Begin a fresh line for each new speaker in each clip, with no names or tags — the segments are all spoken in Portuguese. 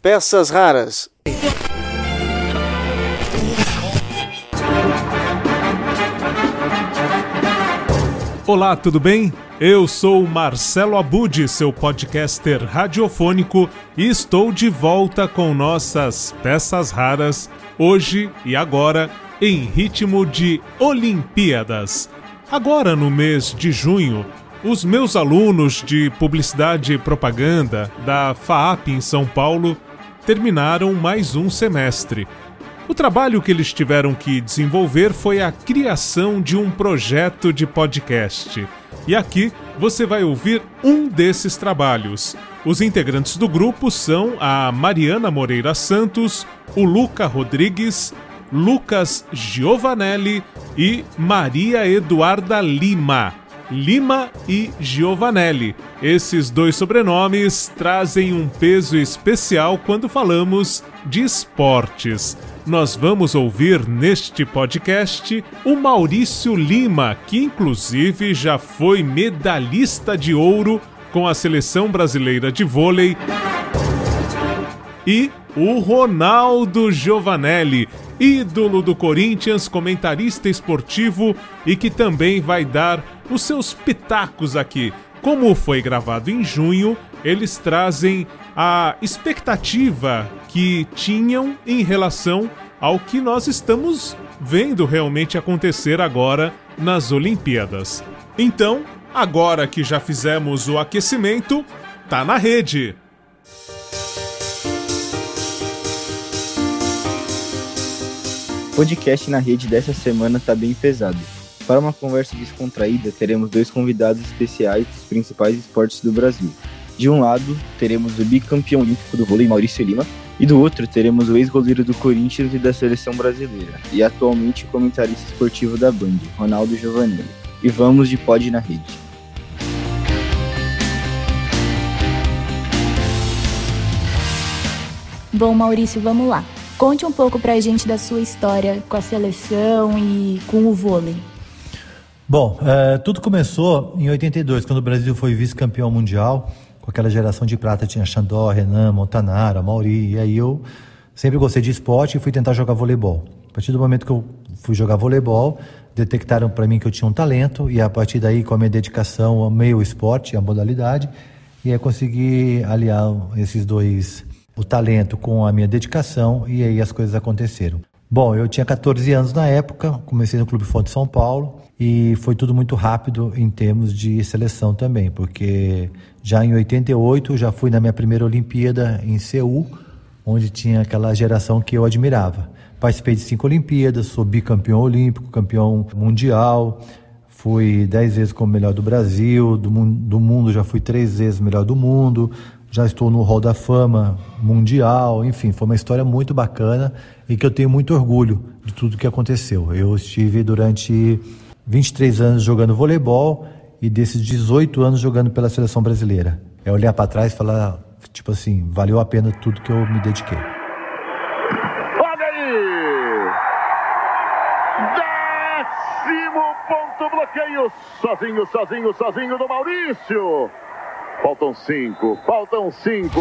Peças raras.
Olá, tudo bem? Eu sou Marcelo Abud, seu podcaster radiofônico, e estou de volta com nossas peças raras, hoje e agora, em ritmo de Olimpíadas. Agora, no mês de junho, os meus alunos de Publicidade e Propaganda da FAAP em São Paulo terminaram mais um semestre. O trabalho que eles tiveram que desenvolver foi a criação de um projeto de podcast. E aqui você vai ouvir um desses trabalhos. Os integrantes do grupo são a Mariana Moreira Santos, o Luca Rodrigues, Lucas Giovanelli e Maria Eduarda Lima. Lima e Giovanelli. Esses dois sobrenomes trazem um peso especial quando falamos de esportes. Nós vamos ouvir neste podcast o Maurício Lima, que inclusive já foi medalhista de ouro com a seleção brasileira de vôlei, e o Ronaldo Giovanelli, ídolo do Corinthians, comentarista esportivo e que também vai dar os seus pitacos aqui. Como foi gravado em junho, eles trazem a expectativa que tinham em relação ao que nós estamos vendo realmente acontecer agora nas Olimpíadas. Então, agora que já fizemos o aquecimento, tá na rede.
podcast na rede dessa semana tá bem pesado. Para uma conversa descontraída, teremos dois convidados especiais dos principais esportes do Brasil. De um lado, teremos o bicampeão olímpico do vôlei Maurício Lima, e do outro, teremos o ex-goleiro do Corinthians e da seleção brasileira, e atualmente comentarista esportivo da Band, Ronaldo Giovanelli. E vamos de pod na rede.
Bom, Maurício, vamos lá. Conte um pouco pra gente da sua história com a seleção e com o vôlei.
Bom, é, tudo começou em 82, quando o Brasil foi vice-campeão mundial, com aquela geração de prata, tinha Xandó, Renan, Montanara, Mauri, e aí eu sempre gostei de esporte e fui tentar jogar voleibol. A partir do momento que eu fui jogar voleibol, detectaram para mim que eu tinha um talento, e a partir daí, com a minha dedicação, amei o esporte, a modalidade, e aí consegui aliar esses dois o talento com a minha dedicação e aí as coisas aconteceram. Bom, eu tinha 14 anos na época, comecei no Clube Fonte São Paulo e foi tudo muito rápido em termos de seleção também, porque já em 88 já fui na minha primeira Olimpíada em Seul, onde tinha aquela geração que eu admirava. Participei de cinco Olimpíadas, sou bicampeão olímpico, campeão mundial, fui dez vezes como melhor do Brasil, do, do mundo já fui três vezes melhor do mundo, já estou no Hall da Fama Mundial, enfim, foi uma história muito bacana e que eu tenho muito orgulho de tudo que aconteceu. Eu estive durante 23 anos jogando voleibol e desses 18 anos jogando pela seleção brasileira. É olhar para trás e falar, tipo assim, valeu a pena tudo que eu me dediquei.
Olha aí! Décimo ponto bloqueio, sozinho, sozinho, sozinho do Maurício. Faltam cinco, faltam cinco.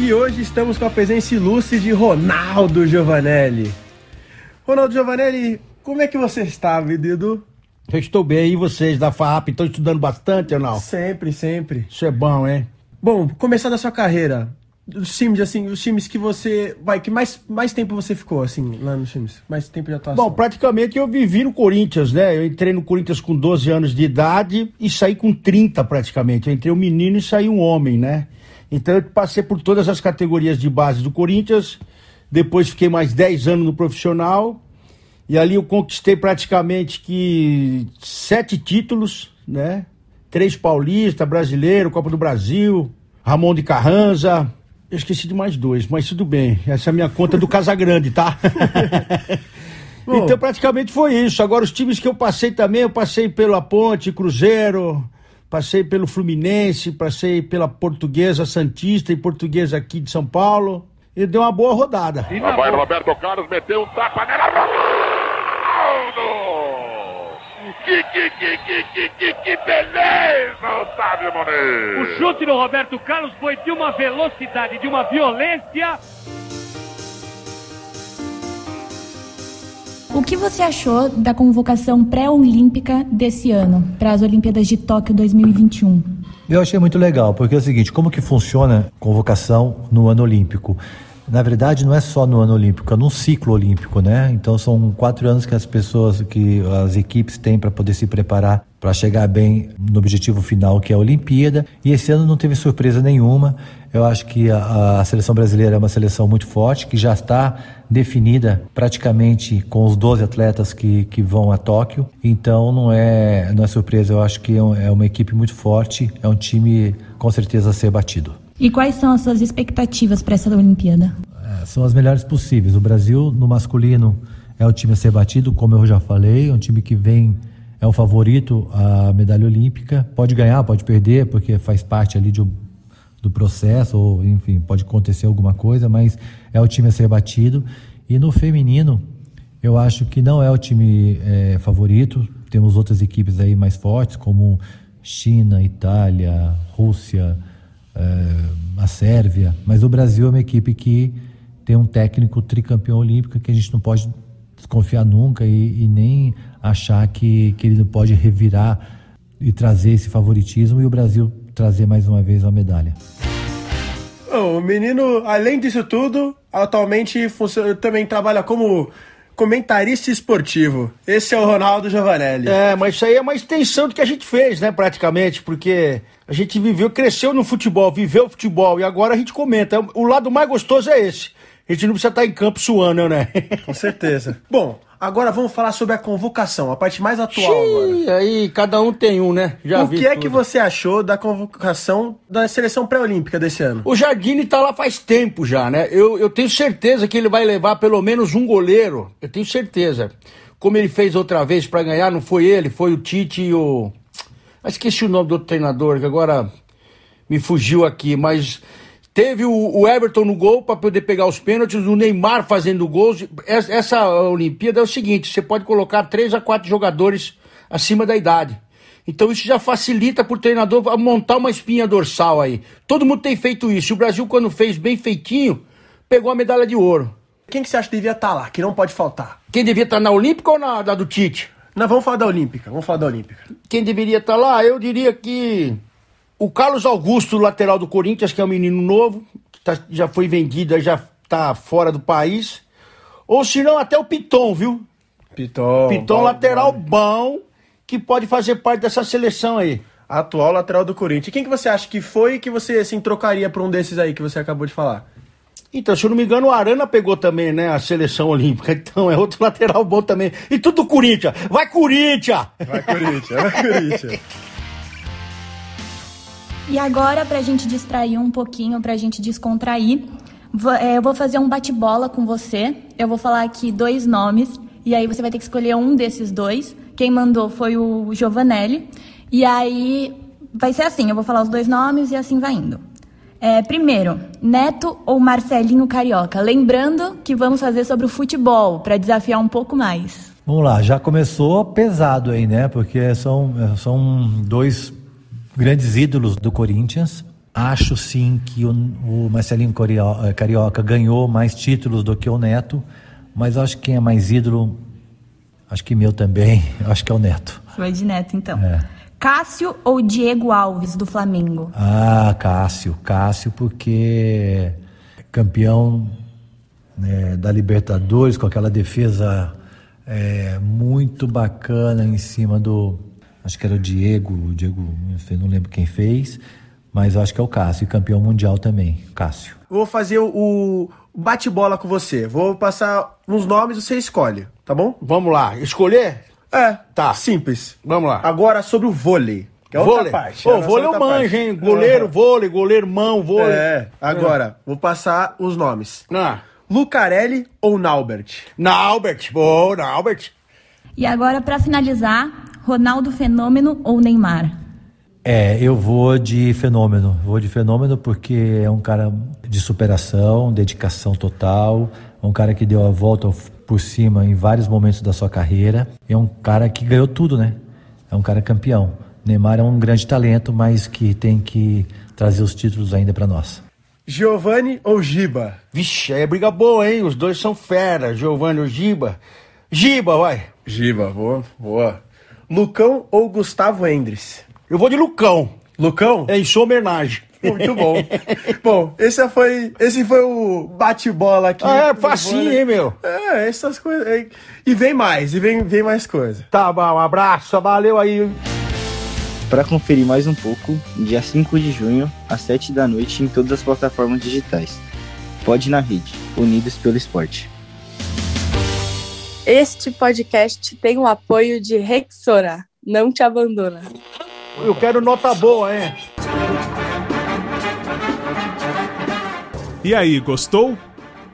E hoje estamos com a presença ilustre de Ronaldo Giovanelli. Ronaldo Giovanelli, como é que você está, Edu?
Eu estou bem, e vocês da FAP estão estudando bastante ou não?
Sempre, sempre.
Isso é bom, hein?
Bom, começando a sua carreira, os times, assim, os times que você. Vai, que mais, mais tempo você ficou, assim, lá nos times? Mais tempo de atuação?
Bom, praticamente eu vivi no Corinthians, né? Eu entrei no Corinthians com 12 anos de idade e saí com 30 praticamente. Eu entrei um menino e saí um homem, né? Então eu passei por todas as categorias de base do Corinthians. Depois fiquei mais 10 anos no profissional. E ali eu conquistei praticamente que sete títulos, né? Três paulistas, brasileiro, Copa do Brasil, Ramon de Carranza, eu esqueci de mais dois, mas tudo bem. Essa é a minha conta do Casagrande, tá? então praticamente foi isso. Agora os times que eu passei também, eu passei pela Ponte, Cruzeiro, passei pelo Fluminense, passei pela Portuguesa Santista e Portuguesa aqui de São Paulo. E deu uma boa rodada.
Lá vai Roberto Carlos, meteu um tapa nela. Que, que, que, que, que, que, que beleza, Otávio Monet!
O chute do Roberto Carlos foi de uma velocidade, de uma violência.
O que você achou da convocação pré-olímpica desse ano para as Olimpíadas de Tóquio 2021?
Eu achei muito legal, porque é o seguinte, como que funciona convocação no ano olímpico? Na verdade, não é só no ano olímpico, é num ciclo olímpico, né? Então são quatro anos que as pessoas, que as equipes têm para poder se preparar para chegar bem no objetivo final, que é a Olimpíada. E esse ano não teve surpresa nenhuma. Eu acho que a, a seleção brasileira é uma seleção muito forte, que já está definida praticamente com os 12 atletas que, que vão a Tóquio. Então não é, não é surpresa, eu acho que é, é uma equipe muito forte, é um time com certeza a ser batido.
E quais são as suas expectativas para essa Olimpíada?
É, são as melhores possíveis. O Brasil, no masculino, é o time a ser batido, como eu já falei, é um time que vem, é o favorito à medalha olímpica. Pode ganhar, pode perder, porque faz parte ali de, do processo, ou enfim, pode acontecer alguma coisa, mas é o time a ser batido. E no feminino, eu acho que não é o time é, favorito. Temos outras equipes aí mais fortes, como China, Itália, Rússia uh, a Sérvia, mas o Brasil é uma equipe que tem um técnico tricampeão olímpico que a gente não pode desconfiar nunca e, e nem achar que, que ele não pode revirar e trazer esse favoritismo e o Brasil trazer mais uma vez a medalha.
O menino, além disso tudo, atualmente funciona, também trabalha como comentarista esportivo. Esse é o Ronaldo Giovanelli.
É, mas isso aí é uma extensão do que a gente fez, né, praticamente, porque a gente viveu, cresceu no futebol, viveu o futebol e agora a gente comenta. O lado mais gostoso é esse. A gente não precisa estar em campo suando, né?
Com certeza. Bom, agora vamos falar sobre a convocação, a parte mais atual
Xiii,
agora.
aí cada um tem um, né?
Já o que é tudo. que você achou da convocação da seleção pré-olímpica desse ano?
O Jardine tá lá faz tempo já, né? Eu, eu tenho certeza que ele vai levar pelo menos um goleiro. Eu tenho certeza. Como ele fez outra vez para ganhar, não foi ele, foi o Tite e o ah, esqueci o nome do outro treinador, que agora me fugiu aqui, mas teve o, o Everton no gol para poder pegar os pênaltis, o Neymar fazendo gols. Essa, essa Olimpíada é o seguinte: você pode colocar três a quatro jogadores acima da idade. Então isso já facilita para o treinador montar uma espinha dorsal aí. Todo mundo tem feito isso. O Brasil, quando fez bem feitinho, pegou a medalha de ouro.
Quem que você acha que devia estar tá lá, que não pode faltar?
Quem devia estar tá na Olímpica ou na da do Tite?
Não, vamos falar da Olímpica. Vamos falar da Olímpica.
Quem deveria estar tá lá? Eu diria que o Carlos Augusto, lateral do Corinthians, que é um menino novo, que tá, já foi vendido, já está fora do país. Ou se não, até o Piton, viu?
Piton.
Piton, lateral bom. bom, que pode fazer parte dessa seleção aí.
Atual lateral do Corinthians. E quem que você acha que foi que você assim, trocaria por um desses aí que você acabou de falar?
Então, se eu não me engano, o Arana pegou também, né, a seleção olímpica. Então, é outro lateral bom também. E tudo Corinthians. Vai Corinthians!
Vai Corinthians, vai Corinthians.
E agora, pra gente distrair um pouquinho, pra gente descontrair, é, eu vou fazer um bate-bola com você. Eu vou falar aqui dois nomes, e aí você vai ter que escolher um desses dois. Quem mandou foi o Giovanelli. E aí vai ser assim, eu vou falar os dois nomes e assim vai indo. É, primeiro, Neto ou Marcelinho Carioca? Lembrando que vamos fazer sobre o futebol, para desafiar um pouco mais.
Vamos lá, já começou pesado aí, né? Porque são, são dois grandes ídolos do Corinthians. Acho sim que o, o Marcelinho eh, Carioca ganhou mais títulos do que o Neto, mas acho que quem é mais ídolo, acho que meu também, acho que é o Neto.
Você vai de Neto então. É. Cássio ou Diego Alves do Flamengo?
Ah, Cássio. Cássio, porque campeão né, da Libertadores com aquela defesa é, muito bacana em cima do. Acho que era o Diego, o Diego, não lembro quem fez, mas acho que é o Cássio, e campeão mundial também, Cássio.
Vou fazer o bate-bola com você. Vou passar uns nomes, você escolhe, tá bom?
Vamos lá. Escolher?
É, tá. Simples.
Vamos lá.
Agora sobre o vôlei. Que é
vôlei.
outra parte.
Pô, vôlei eu manjo, hein? Goleiro, vôlei, goleiro, mão, vôlei.
É, agora, é. vou passar os nomes. Ah. Lucarelli ou Naubert?
Naubert, bom, Naubert.
E agora, para finalizar, Ronaldo Fenômeno ou Neymar?
É, eu vou de fenômeno. Vou de fenômeno porque é um cara de superação, dedicação total, um cara que deu a volta por cima em vários momentos da sua carreira. É um cara que ganhou tudo, né? É um cara campeão. Neymar é um grande talento, mas que tem que trazer os títulos ainda para nós.
Giovanni ou Giba?
Vixe, aí é briga boa, hein? Os dois são fera, Giovanni ou Giba. Giba, vai.
Giba, boa, boa. Lucão ou Gustavo Endres?
Eu vou de Lucão.
Lucão?
É em sua homenagem.
Muito bom. bom, esse foi, esse foi o bate-bola aqui.
Ah, é facinho, hein, meu?
É, essas coisas. E vem mais, e vem, vem mais coisa.
Tá bom, um abraço, valeu aí.
Para conferir mais um pouco, dia 5 de junho, às 7 da noite, em todas as plataformas digitais. Pode na rede, unidos pelo esporte.
Este podcast tem o apoio de Rexora. Não te abandona.
Eu quero nota boa, hein?
E aí, gostou?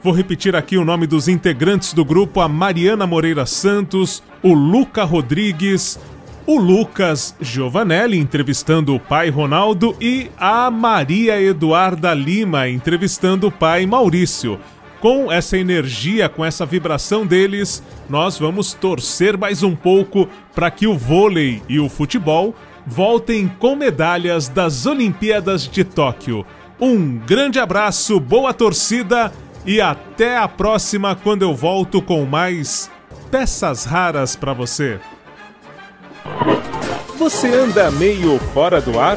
Vou repetir aqui o nome dos integrantes do grupo: a Mariana Moreira Santos, o Luca Rodrigues, o Lucas Giovanelli entrevistando o pai Ronaldo e a Maria Eduarda Lima entrevistando o pai Maurício. Com essa energia, com essa vibração deles, nós vamos torcer mais um pouco para que o vôlei e o futebol voltem com medalhas das Olimpíadas de Tóquio. Um grande abraço, boa torcida e até a próxima quando eu volto com mais peças raras para você. Você anda meio fora do ar?